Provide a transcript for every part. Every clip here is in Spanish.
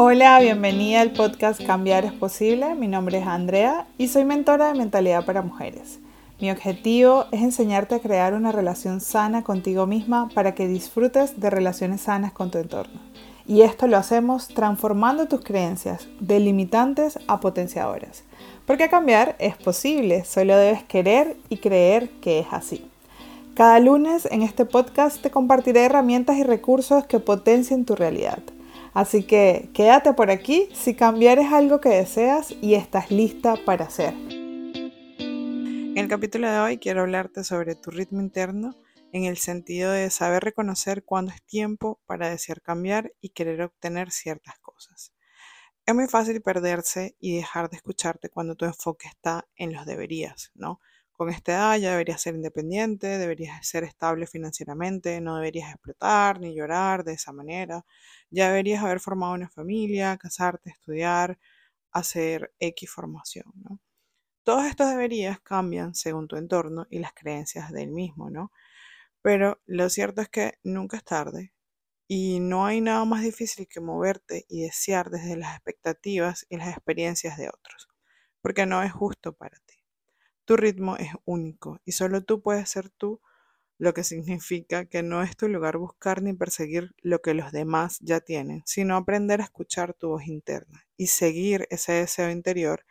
Hola, bienvenida al podcast Cambiar es Posible. Mi nombre es Andrea y soy mentora de mentalidad para mujeres. Mi objetivo es enseñarte a crear una relación sana contigo misma para que disfrutes de relaciones sanas con tu entorno. Y esto lo hacemos transformando tus creencias de limitantes a potenciadoras. Porque cambiar es posible, solo debes querer y creer que es así. Cada lunes en este podcast te compartiré herramientas y recursos que potencien tu realidad. Así que quédate por aquí si cambiar es algo que deseas y estás lista para hacer. En el capítulo de hoy quiero hablarte sobre tu ritmo interno en el sentido de saber reconocer cuándo es tiempo para desear cambiar y querer obtener ciertas cosas. Es muy fácil perderse y dejar de escucharte cuando tu enfoque está en los deberías, ¿no? Con esta edad ya deberías ser independiente, deberías ser estable financieramente, no deberías explotar ni llorar de esa manera, ya deberías haber formado una familia, casarte, estudiar, hacer X formación, ¿no? Todos estos deberías cambian según tu entorno y las creencias del mismo, ¿no? Pero lo cierto es que nunca es tarde y no hay nada más difícil que moverte y desear desde las expectativas y las experiencias de otros, porque no es justo para ti. Tu ritmo es único y solo tú puedes ser tú, lo que significa que no es tu lugar buscar ni perseguir lo que los demás ya tienen, sino aprender a escuchar tu voz interna y seguir ese deseo interior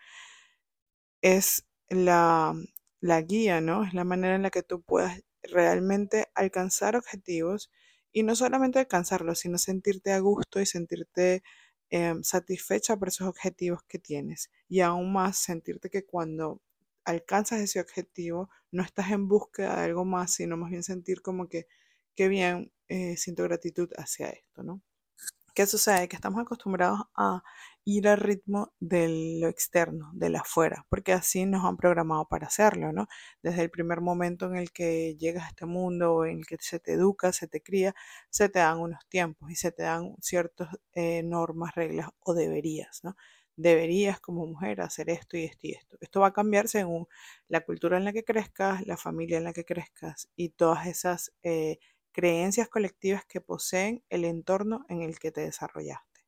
es la, la guía, ¿no? Es la manera en la que tú puedas realmente alcanzar objetivos y no solamente alcanzarlos, sino sentirte a gusto y sentirte em, satisfecha por esos objetivos que tienes. Y aún más sentirte que cuando alcanzas ese objetivo, no estás en búsqueda de algo más, sino más bien sentir como que, qué bien, eh, siento gratitud hacia esto, ¿no? ¿Qué sucede? Que estamos acostumbrados a ir al ritmo de lo externo, de la afuera, porque así nos han programado para hacerlo, ¿no? Desde el primer momento en el que llegas a este mundo en el que se te educa, se te cría, se te dan unos tiempos y se te dan ciertas eh, normas, reglas o deberías, ¿no? Deberías como mujer hacer esto y esto y esto. Esto va a cambiar según la cultura en la que crezcas, la familia en la que crezcas y todas esas eh, creencias colectivas que poseen el entorno en el que te desarrollaste.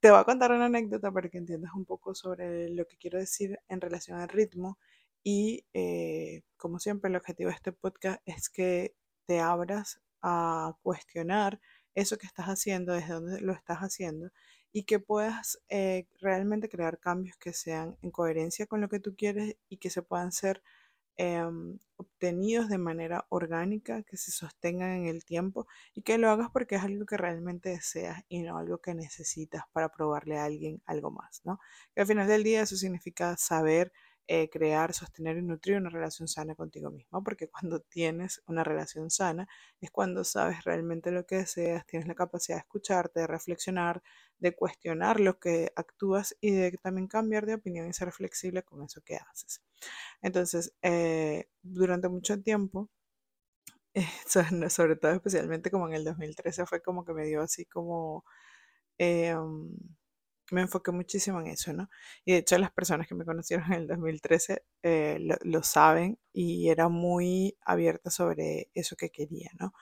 Te voy a contar una anécdota para que entiendas un poco sobre lo que quiero decir en relación al ritmo y eh, como siempre el objetivo de este podcast es que te abras a cuestionar eso que estás haciendo, desde dónde lo estás haciendo y que puedas eh, realmente crear cambios que sean en coherencia con lo que tú quieres y que se puedan ser Em, obtenidos de manera orgánica, que se sostengan en el tiempo y que lo hagas porque es algo que realmente deseas y no algo que necesitas para probarle a alguien algo más, ¿no? Que al final del día eso significa saber eh, crear, sostener y nutrir una relación sana contigo mismo, porque cuando tienes una relación sana es cuando sabes realmente lo que deseas, tienes la capacidad de escucharte, de reflexionar, de cuestionar lo que actúas y de también cambiar de opinión y ser flexible con eso que haces. Entonces, eh, durante mucho tiempo, sobre todo especialmente como en el 2013 fue como que me dio así como... Em, me enfoqué muchísimo en eso, ¿no? Y de hecho las personas que me conocieron en el 2013 eh, lo, saben y era muy abierta sobre eso que quería, ¿no?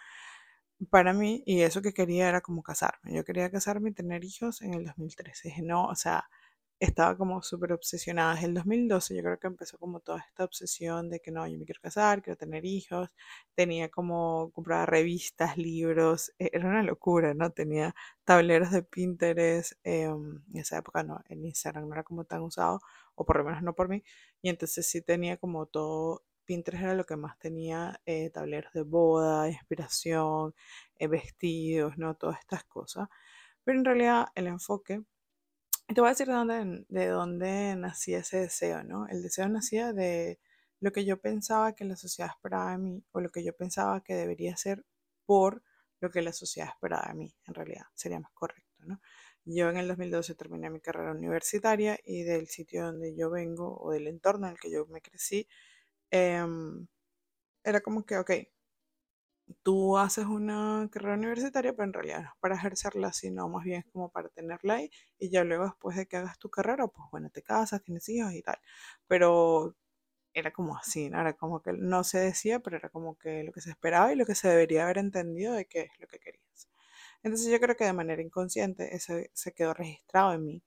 Para mí, y eso que quería era como casarme. Yo quería casarme y tener hijos en el 2013. Dije, no, o sea, estaba como súper obsesionada. Desde el 2012 yo creo que empezó como toda esta obsesión de que no, yo me quiero casar, quiero tener hijos. Tenía como comprar revistas, libros, e-, era una locura, ¿no? Tenía tableros de Pinterest, em, en esa época no, en Instagram no era como tan usado, o por lo menos no por mí. Y entonces sí tenía como todo, Pinterest era lo que más tenía, eh, tableros de boda, inspiración, eh, vestidos, ¿no? Todas estas cosas. Pero en realidad el enfoque te voy a decir de dónde, de dónde nacía ese deseo, ¿no? El deseo nacía de lo que yo pensaba que la sociedad esperaba de mí o lo que yo pensaba que debería ser por lo que la sociedad esperaba de mí, en realidad, sería más correcto, ¿no? Yo en el 2012 terminé mi carrera universitaria y del sitio donde yo vengo o del entorno en el que yo me crecí, em, era como que, ok, tú haces una carrera universitaria, pero en realidad no es para ejercerla, sino más bien como para tenerla ahí y ya luego después de que hagas tu carrera, pues bueno, te casas, tienes hijos y tal. Pero era como así, ¿no? Era como que no se decía, pero era como que lo que se esperaba y lo que se debería haber entendido de qué es lo que querías. Entonces yo creo que de manera inconsciente eso se quedó registrado en mí.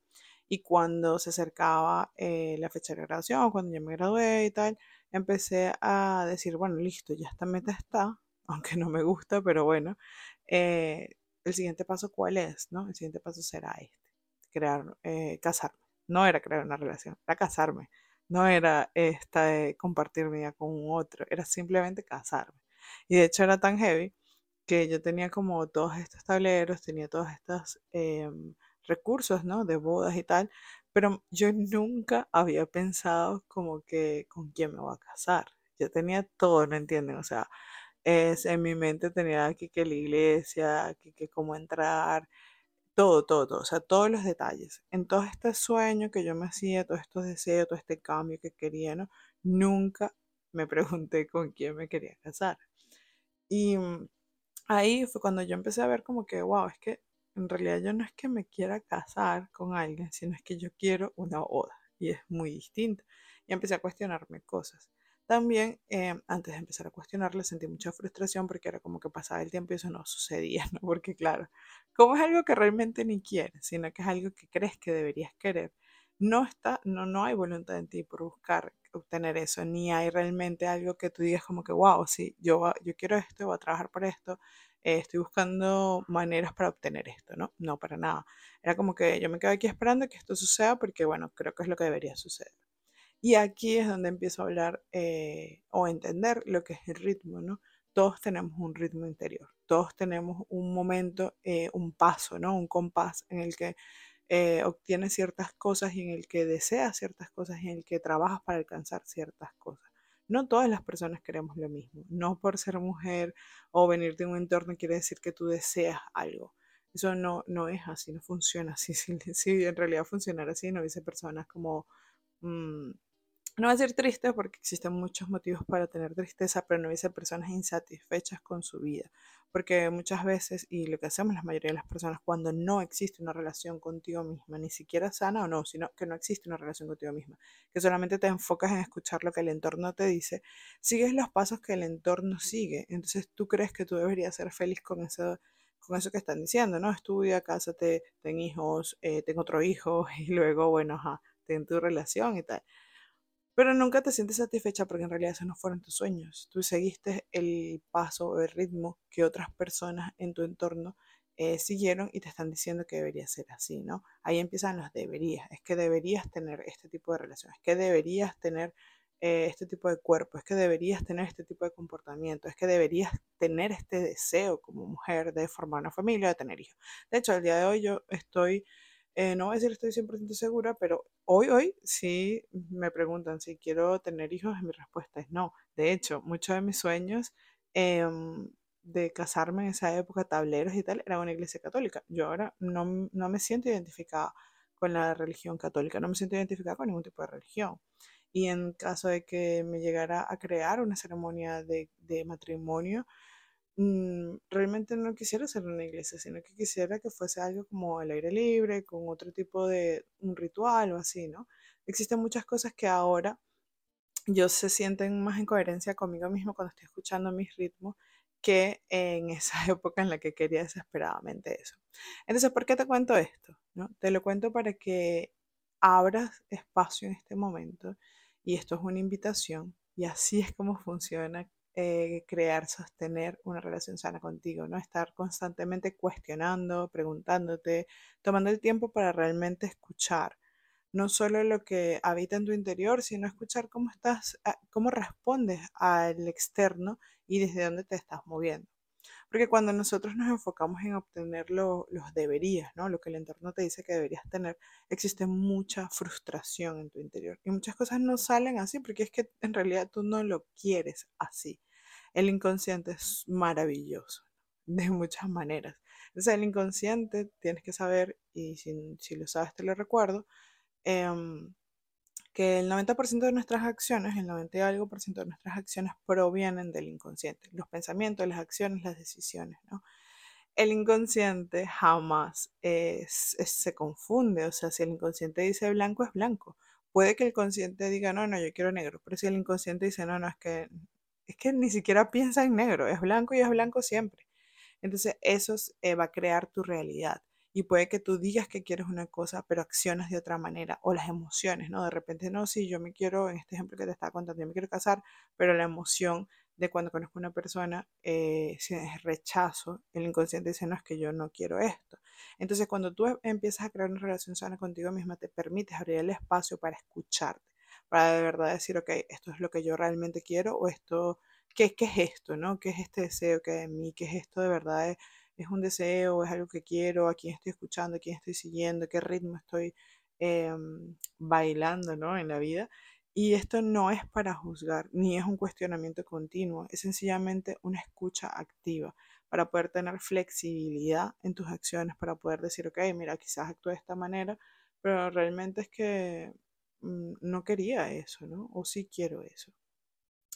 Y cuando se acercaba eh, la fecha de graduación, cuando yo me gradué y tal, empecé a decir, bueno, listo, ya esta meta está, aunque no me gusta, pero bueno, eh, el siguiente paso, ¿cuál es? ¿no? El siguiente paso será este, crear, eh, casarme. No era crear una relación, era casarme. No era esta de compartir vida con un otro, era simplemente casarme. Y de hecho era tan heavy que yo tenía como todos estos tableros, tenía todos estos em, recursos, ¿no? De bodas y tal, pero yo nunca había pensado como que con quién me voy a casar. Yo tenía todo, ¿no entienden? O sea, es, en mi mente tenía aquí que la iglesia, aquí que cómo entrar, todo, todo, todo, o sea, todos los detalles. En todo este sueño que yo me hacía, todos estos deseos, todo este cambio que quería, ¿no? Nunca me pregunté con quién me quería casar. Y mm, ahí fue cuando yo empecé a ver como que, wow, es que en realidad yo no es que me quiera casar con alguien, sino es que yo quiero una boda. Y es muy distinto. Y empecé a cuestionarme cosas. También, eh, antes de empezar a cuestionarle, sentí mucha frustración porque era como que pasaba el tiempo y eso no sucedía, ¿no? Porque claro, como es algo que realmente ni quieres, sino que es algo que crees que deberías querer, no está, no, no hay voluntad en ti por buscar obtener eso, ni hay realmente algo que tú digas como que, wow, sí, yo, yo quiero esto, voy a trabajar por esto, eh, estoy buscando maneras para obtener esto, ¿no? No, para nada. Era como que yo me quedo aquí esperando que esto suceda porque, bueno, creo que es lo que debería suceder. Y aquí es donde empiezo a hablar eh, o entender lo que es el ritmo, ¿no? Todos tenemos un ritmo interior, todos tenemos un momento, eh, un paso, ¿no? Un compás en el que eh, obtienes ciertas cosas y en el que deseas ciertas cosas y en el que trabajas para alcanzar ciertas cosas. No todas las personas queremos lo mismo. No por ser mujer o venir de un entorno quiere decir que tú deseas algo. Eso no, no es así, no funciona así. Si, en realidad funcionara así, no hubiese personas como mm, no va a ser triste porque existen muchos motivos para tener tristeza, pero no hubiese personas insatisfechas con su vida. Porque muchas veces, y lo que hacemos la mayoría de las personas cuando no existe una relación contigo misma, ni siquiera sana o no, sino que no existe una relación contigo misma, que solamente te enfocas en escuchar lo que el entorno te dice, sigues los pasos que el entorno sigue. Entonces tú crees que tú deberías ser feliz con eso, con eso que están diciendo, ¿no? Estudia, cásate, ten hijos, eh, ten otro hijo, y luego, bueno, ajá, ten tu relación y tal. Pero nunca te sientes satisfecha porque en realidad esos no fueron tus sueños. Tú seguiste el paso el ritmo que otras personas en tu entorno eh, siguieron y te están diciendo que debería ser así, ¿no? Ahí empiezan los deberías. Es que deberías tener este tipo de relaciones, es que deberías tener eh, este tipo de cuerpo, es que deberías tener este tipo de comportamiento, es que deberías tener este deseo como mujer de formar una familia, de tener hijos. De hecho, al día de hoy yo estoy eh, no voy a decir estoy 100% segura, pero hoy, hoy sí me preguntan si quiero tener hijos, mi respuesta es no. De hecho, muchos de mis sueños em, de casarme en esa época, tableros y tal, era una iglesia católica. Yo ahora no, me siento identificada con la religión católica, no me siento identificada con ningún tipo de religión. Y en caso de que me llegara a crear una ceremonia de matrimonio, Mm, realmente no quisiera ser una iglesia, sino que quisiera que fuese algo como al aire libre, con otro tipo de un ritual o así, ¿no? Existen muchas cosas que ahora yo se sienten más en coherencia conmigo mismo cuando estoy escuchando mis ritmos que en esa época en la que quería desesperadamente eso. Entonces, ¿por qué te cuento esto? ¿no? Te lo cuento para que abras espacio en este momento y esto es una invitación y así es como funciona eh, crear, sostener una relación sana contigo, ¿no? Estar constantemente cuestionando, preguntándote, tomando el tiempo para realmente escuchar no solo lo que habita en tu interior, sino escuchar cómo estás, ah, cómo respondes al externo y desde dónde te estás moviendo. Porque cuando nosotros nos enfocamos en obtener los deberías, ¿no? Lo que el entorno te dice que deberías tener, existe mucha frustración en tu interior. Y muchas cosas no salen así porque es que en realidad tú no lo quieres así. El inconsciente es maravilloso de muchas maneras. Entonces el inconsciente tienes que saber, y si, lo sabes te lo recuerdo, em, que el 90% de nuestras acciones, el 90 y algo por ciento de nuestras acciones provienen del inconsciente. Los pensamientos, las acciones, las decisiones, ¿no? El inconsciente jamás se confunde, o sea, si el inconsciente dice blanco es blanco. Puede que el consciente diga, no, no, yo quiero negro, pero si el inconsciente dice, no, no, es que, es que ni siquiera piensa en negro, es blanco y es blanco siempre. Entonces eso eh, va a crear tu realidad. Y puede que tú digas que quieres una cosa, pero accionas de otra manera. O las emociones, ¿no? De repente, no, sí, yo me quiero, en este ejemplo que te estaba contando, yo me quiero casar, pero la emoción de cuando conozco a una persona, eh, si es rechazo, el inconsciente dice, no, es que yo no quiero esto. Entonces, cuando tú empiezas a crear una relación sana contigo misma, te permites abrir el espacio para escucharte, para de verdad decir, ok, esto es lo que yo realmente quiero o esto, ¿qué, qué es esto, no? ¿Qué es este deseo que hay en mí? ¿Qué es esto de verdad? ¿Es, es un deseo? ¿Es algo que quiero? ¿A quién estoy escuchando? ¿A quién estoy siguiendo? ¿Qué ritmo estoy em, bailando, ¿no? En la vida. Y esto no es para juzgar, ni es un cuestionamiento continuo, es sencillamente una escucha activa para poder tener flexibilidad en tus acciones, para poder decir, ok, mira, quizás actúe de esta manera, pero realmente es que mm, no quería eso, ¿no? O sí quiero eso.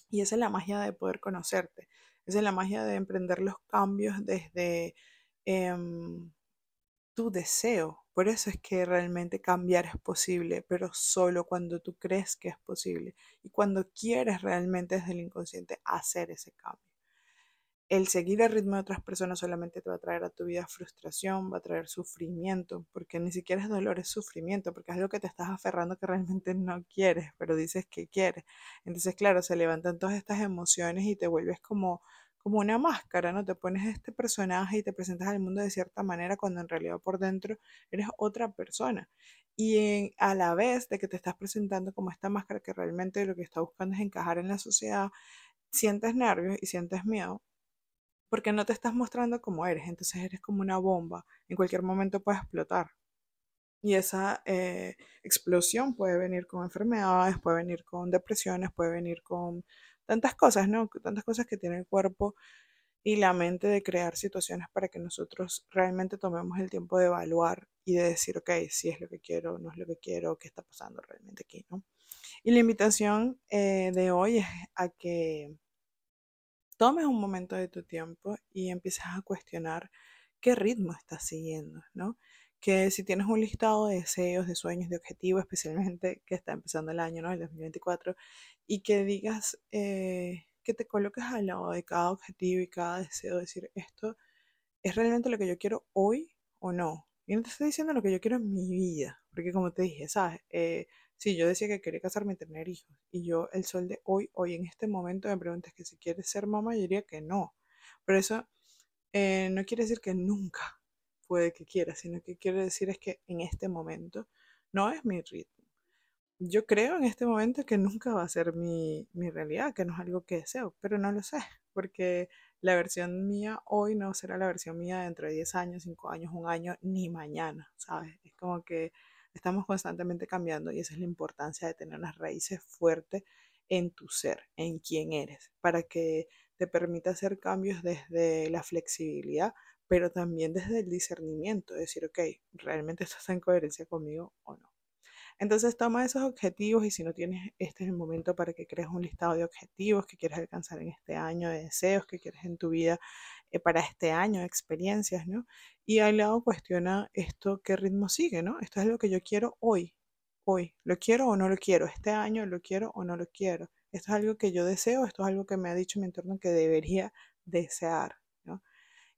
Y esa es la magia de poder conocerte, esa es la magia de emprender los cambios desde em, tu deseo. Por eso es que realmente cambiar es posible, pero solo cuando tú crees que es posible y cuando quieres realmente desde el inconsciente hacer ese cambio el seguir el ritmo de otras personas solamente te va a traer a tu vida frustración, va a traer sufrimiento, porque ni siquiera es dolor, es sufrimiento, porque es algo que te estás aferrando que realmente no quieres, pero dices que quieres. Entonces, claro, se levantan todas estas emociones y te vuelves como, como una máscara, ¿no? Te pones este personaje y te presentas al mundo de cierta manera cuando en realidad por dentro eres otra persona. Y a la vez de que te estás presentando como esta máscara que realmente lo que está buscando es encajar en la sociedad, sientes nervios y sientes miedo porque no te estás mostrando como eres, entonces eres como una bomba, en cualquier momento puede explotar. Y esa eh, explosión puede venir con enfermedades, puede venir con depresiones, puede venir con tantas cosas, ¿no? Tantas cosas que tiene el cuerpo y la mente de crear situaciones para que nosotros realmente tomemos el tiempo de evaluar y de decir, ok, si es lo que quiero, no es lo que quiero, qué está pasando realmente aquí, ¿no? Y la invitación eh, de hoy es a que tomes un momento de tu tiempo y empieces a cuestionar qué ritmo estás siguiendo, ¿no? Que si tienes un listado de deseos, de sueños, de objetivos, especialmente que está empezando el año, ¿no? El 2024, y que digas, eh, que te coloques al lado de cada objetivo y cada deseo, decir, esto es realmente lo que yo quiero hoy o no. Y no te estoy diciendo lo que yo quiero en mi vida, porque como te dije, ¿sabes? Eh, Sí, yo decía que quería casarme y tener hijos. Y yo, el sol de hoy, hoy en este momento, me preguntas que si quieres ser mamá, yo diría que no. Pero eso eh, no quiere decir que nunca puede que quiera, sino que quiere decir es que en este momento no es mi ritmo. Yo creo en este momento que nunca va a ser mi, mi realidad, que no es algo que deseo, pero no lo sé, porque la versión mía hoy no será la versión mía dentro de 10 años, 5 años, un año, ni mañana, ¿sabes? Es como que Estamos constantemente cambiando y esa es la importancia de tener las raíces fuertes en tu ser, en quién eres, para que te permita hacer cambios desde la flexibilidad, pero también desde el discernimiento, decir, ok, ¿realmente esto está en coherencia conmigo o no? Entonces toma esos objetivos y si no tienes, este es el momento para que crees un listado de objetivos que quieres alcanzar en este año, de deseos que quieres en tu vida eh, para este año, experiencias, ¿no? Y al lado cuestiona esto, qué ritmo sigue, ¿no? Esto es lo que yo quiero hoy, hoy. ¿Lo quiero o no lo quiero? Este año lo quiero o no lo quiero. Esto es algo que yo deseo, esto es algo que me ha dicho mi entorno que debería desear, ¿no?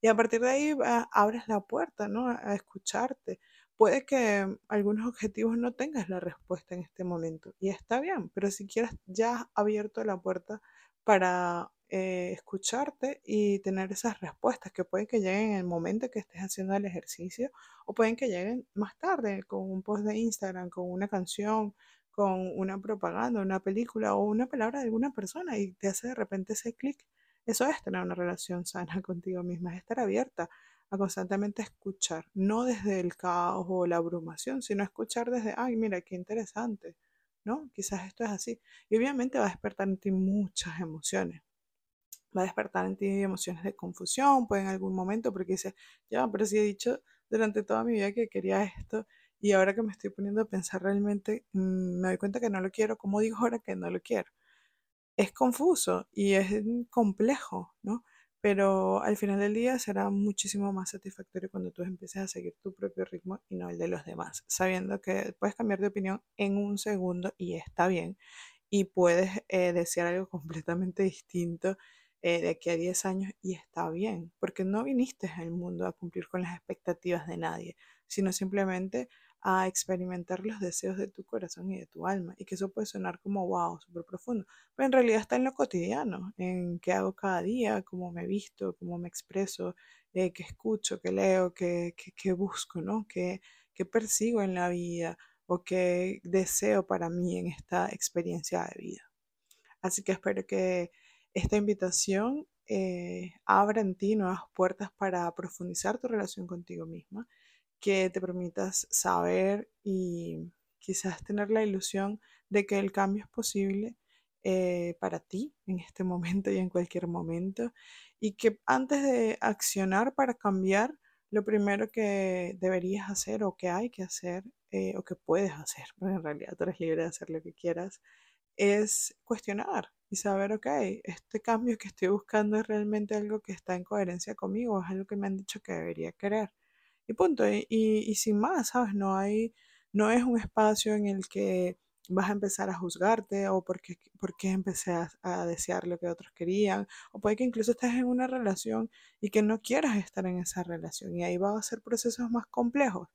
Y a partir de ahí abres la puerta, ¿no? A escucharte. Puede que algunos objetivos no tengas la respuesta en este momento y está bien, pero si quieres ya has abierto la puerta para eh, escucharte y tener esas respuestas que pueden que lleguen en el momento que estés haciendo el ejercicio o pueden que lleguen más tarde con un post de Instagram, con una canción, con una propaganda, una película o una palabra de alguna persona y te hace de repente ese clic. Eso es tener una relación sana contigo misma, es estar abierta a constantemente escuchar, no desde el caos o la abrumación, sino escuchar desde, ay, mira, qué interesante, ¿no? Quizás esto es así. Y obviamente va a despertar en ti muchas emociones va a despertar en ti emociones de confusión, puede en algún momento, porque dices, ya, pero si he dicho durante toda mi vida que quería esto y ahora que me estoy poniendo a pensar realmente, mm, me doy cuenta que no lo quiero, ¿cómo digo ahora que no lo quiero? Es confuso y es complejo, ¿no? Pero al final del día será muchísimo más satisfactorio cuando tú empieces a seguir tu propio ritmo y no el de los demás, sabiendo que puedes cambiar de opinión en un segundo y está bien, y puedes eh, desear algo completamente distinto eh, de aquí a 10 años y está bien, porque no viniste al mundo a cumplir con las expectativas de nadie, sino simplemente a experimentar los deseos de tu corazón y de tu alma. Y que eso puede sonar como wow, súper profundo, pero en realidad está en lo cotidiano, en qué hago cada día, cómo me visto, cómo me expreso, eh, qué escucho, qué leo, qué, qué, busco, ¿no? Qué, qué persigo en la vida o qué deseo para mí en esta experiencia de vida. Así que espero que esta invitación eh, abra en ti nuevas puertas para profundizar tu relación contigo misma que te permitas saber y quizás tener la ilusión de que el cambio es posible eh, para ti en este momento y en cualquier momento y que antes de accionar para cambiar, lo primero que deberías hacer o que hay que hacer eh, o que puedes hacer, porque en realidad tú eres libre de hacer lo que quieras, es cuestionar y saber, ok, este cambio que estoy buscando es realmente algo que está en coherencia conmigo, es algo que me han dicho que debería querer. Y punto. Y, sin más, ¿sabes? No hay, no es un espacio en el que vas a empezar a juzgarte o porque, porque empecé a, desear lo que otros querían, o puede que incluso estés en una relación y que no quieras estar en esa relación y ahí va a ser procesos más complejos,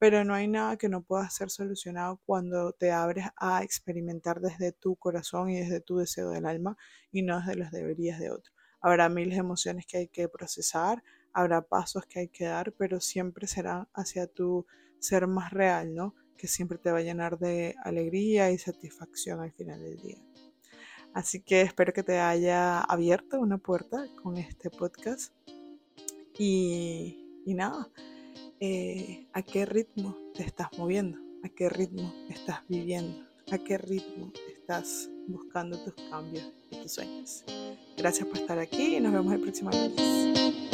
pero no hay nada que no pueda ser solucionado cuando te abres a experimentar desde tu corazón y desde tu deseo del alma y no desde los deberías de otro. Habrá miles de emociones que hay que procesar, habrá pasos que hay que dar, pero siempre será hacia tu ser más real, ¿no? Que siempre te va a llenar de alegría y satisfacción al final del día. Así que espero que te haya abierto una puerta con este podcast. Y, nada, eh, ¿a qué ritmo te estás moviendo? ¿A qué ritmo estás viviendo? ¿A qué ritmo estás buscando tus cambios y tus sueños? Gracias por estar aquí y nos vemos el próximo lunes.